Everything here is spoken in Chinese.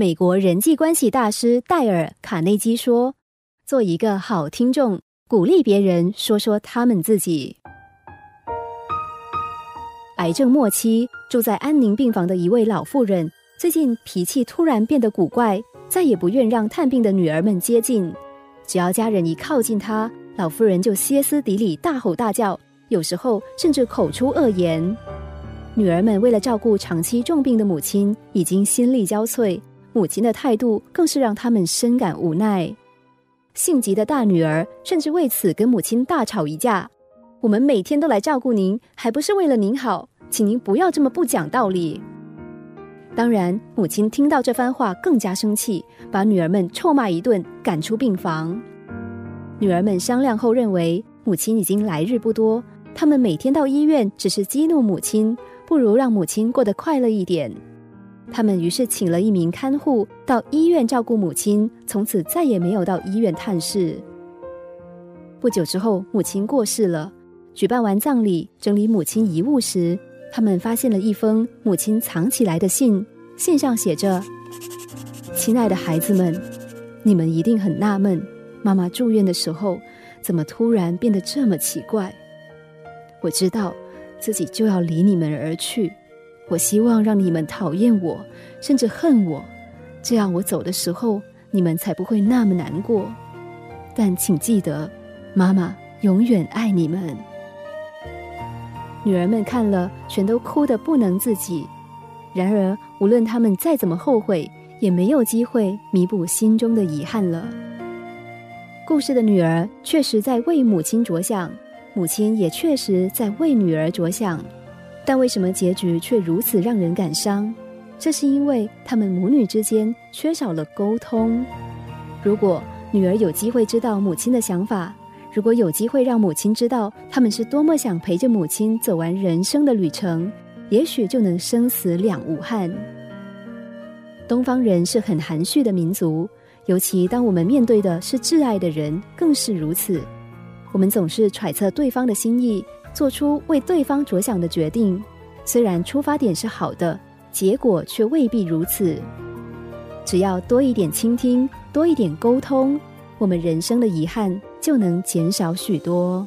美国人际关系大师戴尔·卡内基说：“做一个好听众，鼓励别人说说他们自己。”癌症末期住在安宁病房的一位老妇人，最近脾气突然变得古怪，再也不愿让探病的女儿们接近。只要家人一靠近她，老妇人就歇斯底里、大吼大叫，有时候甚至口出恶言。女儿们为了照顾长期重病的母亲，已经心力交瘁，母亲的态度更是让他们深感无奈。性急的大女儿甚至为此跟母亲大吵一架：“我们每天都来照顾您，还不是为了您好？”请您不要这么不讲道理。当然，母亲听到这番话更加生气，把女儿们臭骂一顿，赶出病房。女儿们商量后认为，母亲已经来日不多，他们每天到医院只是激怒母亲，不如让母亲过得快乐一点。他们于是请了一名看护到医院照顾母亲，从此再也没有到医院探视。不久之后，母亲过世了。举办完葬礼，整理母亲遗物时。他们发现了一封母亲藏起来的信，信上写着：“亲爱的孩子们，你们一定很纳闷，妈妈住院的时候怎么突然变得这么奇怪。我知道自己就要离你们而去，我希望让你们讨厌我，甚至恨我，这样我走的时候你们才不会那么难过。但请记得，妈妈永远爱你们。”女儿们看了，全都哭得不能自己。然而，无论他们再怎么后悔，也没有机会弥补心中的遗憾了。故事的女儿确实在为母亲着想，母亲也确实在为女儿着想，但为什么结局却如此让人感伤？这是因为他们母女之间缺少了沟通。如果女儿有机会知道母亲的想法，如果有机会让母亲知道他们是多么想陪着母亲走完人生的旅程，也许就能生死两无憾。东方人是很含蓄的民族，尤其当我们面对的是挚爱的人，更是如此。我们总是揣测对方的心意，做出为对方着想的决定。虽然出发点是好的，结果却未必如此。只要多一点倾听，多一点沟通。我们人生的遗憾就能减少许多。